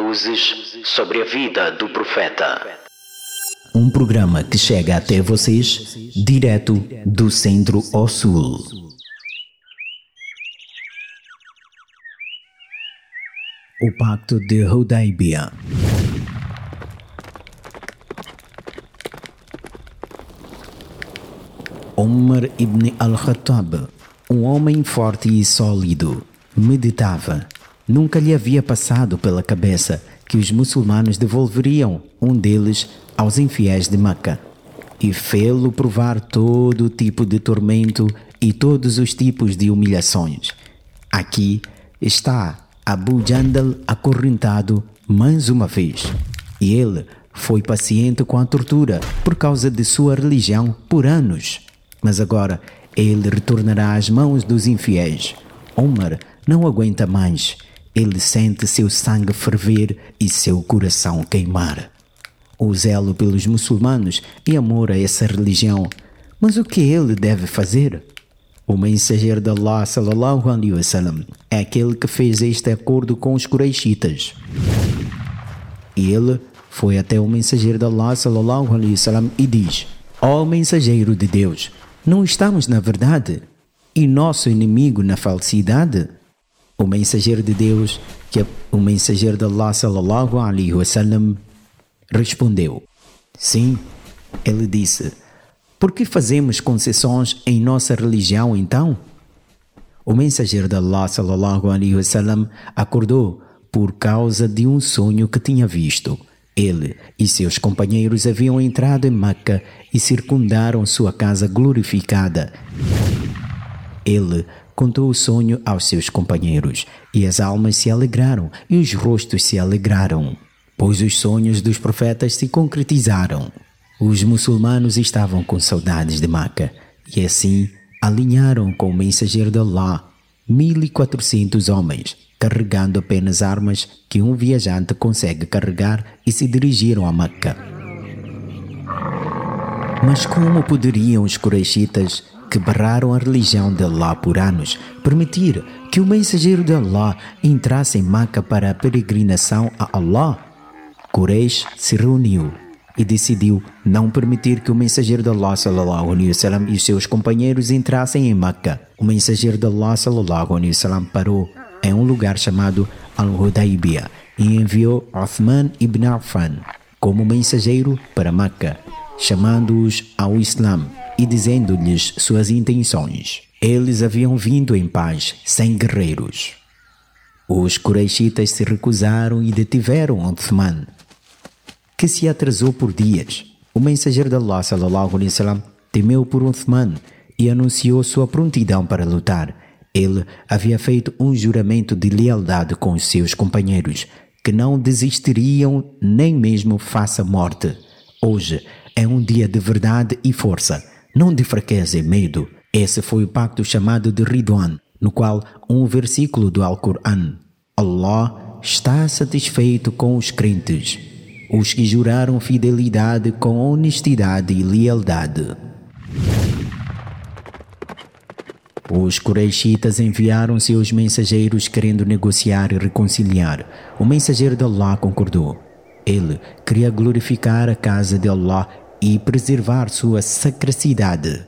luzes sobre a vida do profeta. Um programa que chega até vocês direto do centro ao sul. O Pacto de Hudaybiyah. Omar ibn al-Khattab, um homem forte e sólido, meditava. Nunca lhe havia passado pela cabeça que os muçulmanos devolveriam um deles aos infiéis de Meca e fê-lo provar todo tipo de tormento e todos os tipos de humilhações. Aqui está Abu Jandal acorrentado mais uma vez. E ele foi paciente com a tortura por causa de sua religião por anos. Mas agora ele retornará às mãos dos infiéis. Omar não aguenta mais. Ele sente seu sangue ferver e seu coração queimar. O zelo pelos muçulmanos e amor a essa religião. Mas o que ele deve fazer? O mensageiro de Allah sallallahu alaihi wasallam é aquele que fez este acordo com os Quraishitas. Ele foi até o mensageiro de Allah sallallahu alaihi wasallam e diz: Ó oh, mensageiro de Deus, não estamos na verdade e nosso inimigo na falsidade? O mensageiro de Deus, que é o mensageiro de Allah sallallahu alaihi wasallam, respondeu: Sim. Ele disse: Por que fazemos concessões em nossa religião então? O mensageiro de Allah sallallahu alaihi wasallam acordou por causa de um sonho que tinha visto. Ele e seus companheiros haviam entrado em Meca e circundaram sua casa glorificada. Ele contou o sonho aos seus companheiros, e as almas se alegraram e os rostos se alegraram, pois os sonhos dos profetas se concretizaram. Os muçulmanos estavam com saudades de Meca, e assim alinharam com o mensageiro de Allah 1400 homens carregando apenas armas que um viajante consegue carregar e se dirigiram a Meca. Mas como poderiam os Quraishitas, que barraram a religião de Allah por anos, permitir que o mensageiro de Allah entrasse em Meca para a peregrinação a Allah? Quraish se reuniu e decidiu não permitir que o mensageiro de Allah sallallahu alaihi wasallam e os seus companheiros entrassem em Meca. O mensageiro de Allah sallallahu alaihi wasallam parou em um lugar chamado Al-Hudaybiyah e enviou Uthman ibn Affan como mensageiro para Meca, chamando-os ao Islã e dizendo-lhes suas intenções. Eles haviam vindo em paz, sem guerreiros. Os Quraishitas se recusaram e detiveram Uthman, que se atrasou por dias. O mensageiro de Allah sallallahu temeu por Uthman e anunciou sua prontidão para lutar ele havia feito um juramento de lealdade com os seus companheiros, que não desistiriam nem mesmo face à morte. Hoje é um dia de verdade e força, não de fraqueza e medo. Esse foi o pacto chamado de Ridwan, no qual um versículo do Alcorão. Allah está satisfeito com os crentes, os que juraram fidelidade com honestidade e lealdade. Os Quraishitas enviaram seus mensageiros querendo negociar e reconciliar. O mensageiro de Allah concordou. Ele queria glorificar a casa de Allah e preservar sua sacracidade.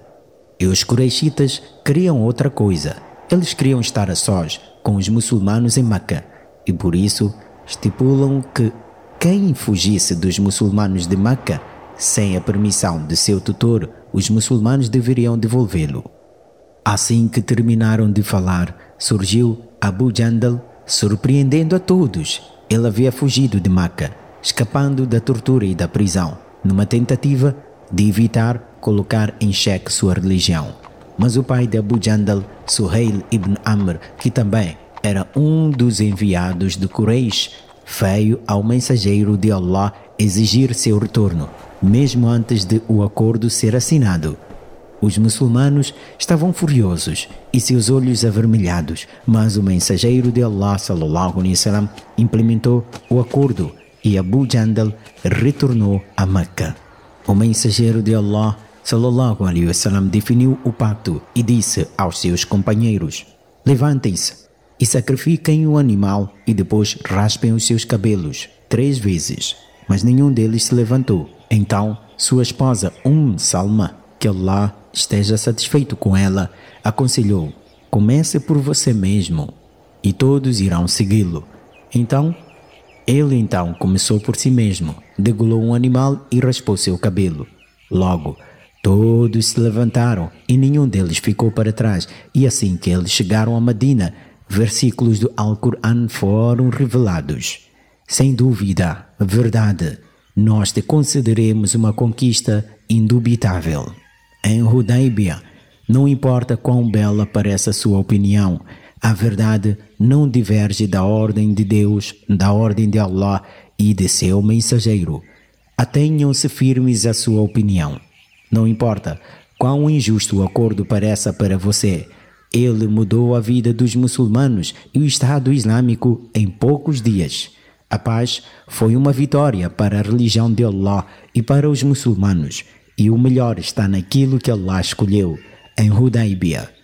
E os Quraishitas queriam outra coisa. Eles queriam estar a sós com os muçulmanos em Meca e por isso estipulam que quem fugisse dos muçulmanos de Meca sem a permissão de seu tutor, os muçulmanos deveriam devolvê-lo. Assim que terminaram de falar, surgiu Abu Jandal, surpreendendo a todos. Ele havia fugido de Meca, escapando da tortura e da prisão, numa tentativa de evitar colocar em xeque sua religião. Mas o pai de Abu Jandal, Suhail ibn Amr, que também era um dos enviados de Quraysh, veio ao mensageiro de Allah exigir seu retorno, mesmo antes de o acordo ser assinado. Os muçulmanos estavam furiosos e seus olhos avermelhados, mas o mensageiro de Allah sallallahu alaihi wasallam implementou o acordo e Abu Jandal retornou a Meca. O mensageiro de Allah sallallahu alaihi wasallam definiu o pacto e disse aos seus companheiros: Levantem-se e sacrifiquem o animal e depois raspem os seus cabelos três vezes. Mas nenhum deles se levantou. Então, sua esposa, Um Salma, que Allah esteja satisfeito com ela, aconselhou: comece por você mesmo e todos irão segui-lo. Então, ele então começou por si mesmo, degolou um animal e raspou seu cabelo. Logo, todos se levantaram e nenhum deles ficou para trás. E assim que eles chegaram a Medina, versículos do Alcorão foram revelados. Sem dúvida, verdade, nós te concederemos uma conquista indubitável. Em Hudaybiyah, não importa quão bela pareça a sua opinião, a verdade não diverge da ordem de Deus, da ordem de Allah e de seu mensageiro. Atenham-se firmes à sua opinião. Não importa quão injusto o acordo pareça para você, ele mudou a vida dos muçulmanos e o Estado Islâmico em poucos dias. A paz foi uma vitória para a religião de Allah e para os muçulmanos, e o melhor está naquilo que Allah escolheu, em Hudaybiyah.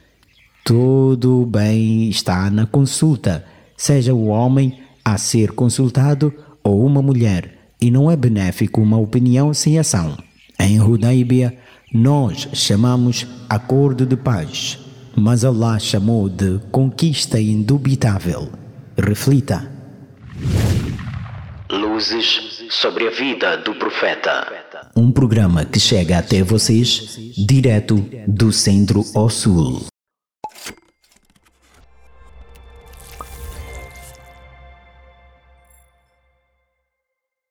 Todo bem está na consulta, seja o homem a ser consultado ou uma mulher, e não é benéfico uma opinião sem ação. Em Hudaybiyah, nós chamamos acordo de paz, mas Allah chamou de conquista indubitável. Reflita. Luzes sobre a vida do profeta. Um programa que chega até vocês direto do centro ao sul.